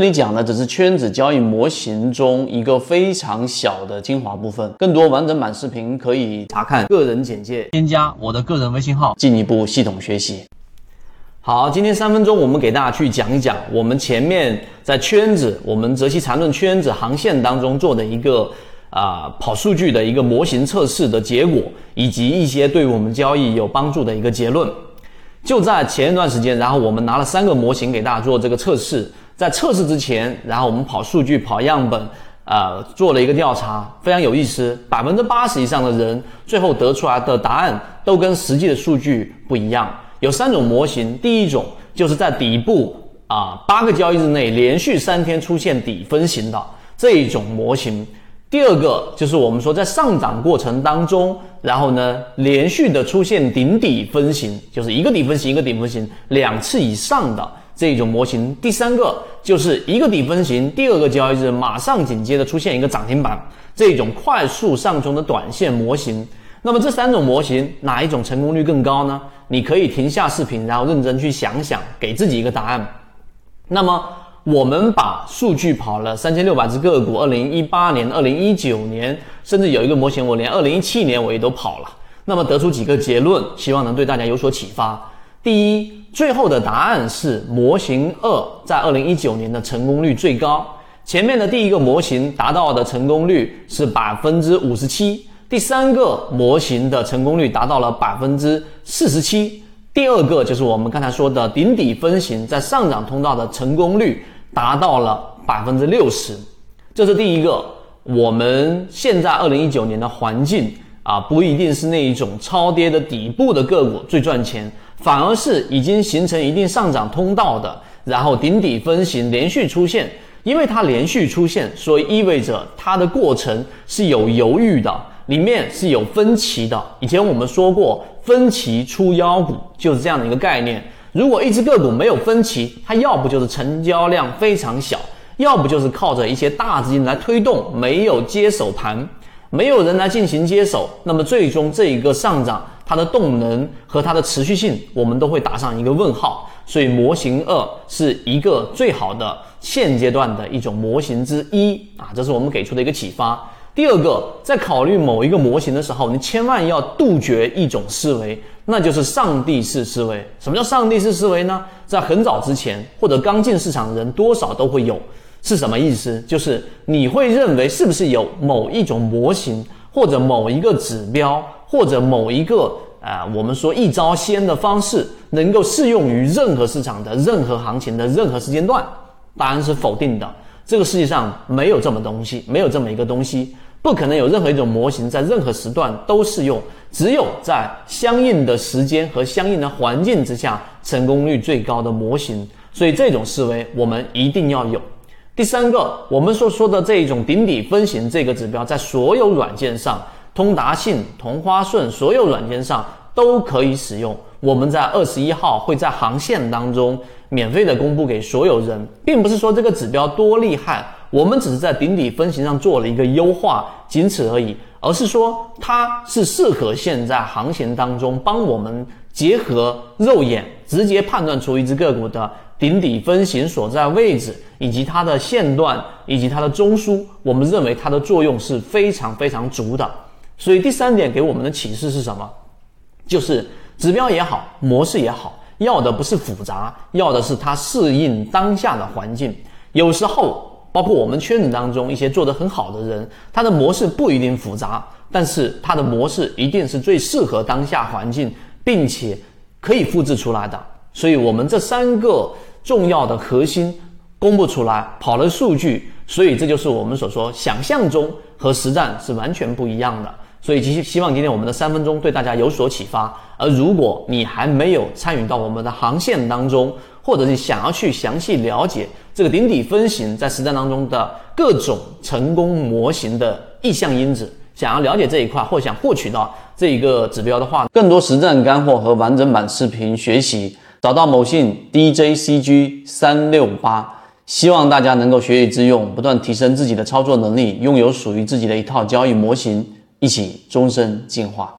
这里讲的只是圈子交易模型中一个非常小的精华部分，更多完整版视频可以查看个人简介，添加我的个人微信号，进一步系统学习。好，今天三分钟我们给大家去讲一讲我们前面在圈子，我们择期缠论圈子航线当中做的一个啊跑数据的一个模型测试的结果，以及一些对我们交易有帮助的一个结论。就在前一段时间，然后我们拿了三个模型给大家做这个测试。在测试之前，然后我们跑数据、跑样本，呃，做了一个调查，非常有意思。百分之八十以上的人最后得出来的答案都跟实际的数据不一样。有三种模型，第一种就是在底部啊八个交易日内连续三天出现底分型的这一种模型。第二个就是我们说在上涨过程当中，然后呢连续的出现顶底分型，就是一个底分型一个顶分型两次以上的。这种模型，第三个就是一个底分型，第二个交易日马上紧接着出现一个涨停板，这种快速上冲的短线模型。那么这三种模型哪一种成功率更高呢？你可以停下视频，然后认真去想想，给自己一个答案。那么我们把数据跑了三千六百只个股，二零一八年、二零一九年，甚至有一个模型，我连二零一七年我也都跑了。那么得出几个结论，希望能对大家有所启发。第一。最后的答案是模型二在二零一九年的成功率最高。前面的第一个模型达到的成功率是百分之五十七，第三个模型的成功率达到了百分之四十七。第二个就是我们刚才说的顶底分型在上涨通道的成功率达到了百分之六十。这是第一个。我们现在二零一九年的环境啊，不一定是那一种超跌的底部的个股最赚钱。反而是已经形成一定上涨通道的，然后顶底分型连续出现，因为它连续出现，所以意味着它的过程是有犹豫的，里面是有分歧的。以前我们说过，分歧出妖股就是这样的一个概念。如果一只个股没有分歧，它要不就是成交量非常小，要不就是靠着一些大资金来推动，没有接手盘，没有人来进行接手，那么最终这一个上涨。它的动能和它的持续性，我们都会打上一个问号。所以模型二是一个最好的现阶段的一种模型之一啊，这是我们给出的一个启发。第二个，在考虑某一个模型的时候，你千万要杜绝一种思维，那就是上帝式思维。什么叫上帝式思维呢？在很早之前或者刚进市场的人多少都会有，是什么意思？就是你会认为是不是有某一种模型或者某一个指标。或者某一个啊，我们说一招鲜的方式，能够适用于任何市场的任何行情的任何时间段，答案是否定的。这个世界上没有这么东西，没有这么一个东西，不可能有任何一种模型在任何时段都适用，只有在相应的时间和相应的环境之下，成功率最高的模型。所以这种思维我们一定要有。第三个，我们所说的这一种顶底分型这个指标，在所有软件上。通达信、同花顺所有软件上都可以使用。我们在二十一号会在航线当中免费的公布给所有人，并不是说这个指标多厉害，我们只是在顶底分型上做了一个优化，仅此而已。而是说它是适合现在行情当中帮我们结合肉眼直接判断出一只个股的顶底分型所在位置，以及它的线段以及它的中枢，我们认为它的作用是非常非常足的。所以第三点给我们的启示是什么？就是指标也好，模式也好，要的不是复杂，要的是它适应当下的环境。有时候，包括我们圈子当中一些做得很好的人，他的模式不一定复杂，但是他的模式一定是最适合当下环境，并且可以复制出来的。所以我们这三个重要的核心公布出来，跑了数据，所以这就是我们所说想象中和实战是完全不一样的。所以，希希望今天我们的三分钟对大家有所启发。而如果你还没有参与到我们的航线当中，或者是想要去详细了解这个顶底分型在实战当中的各种成功模型的意向因子，想要了解这一块，或想获取到这一个指标的话，更多实战干货和完整版视频学习，找到某信 DJCG 三六八。希望大家能够学以致用，不断提升自己的操作能力，拥有属于自己的一套交易模型。一起终身进化。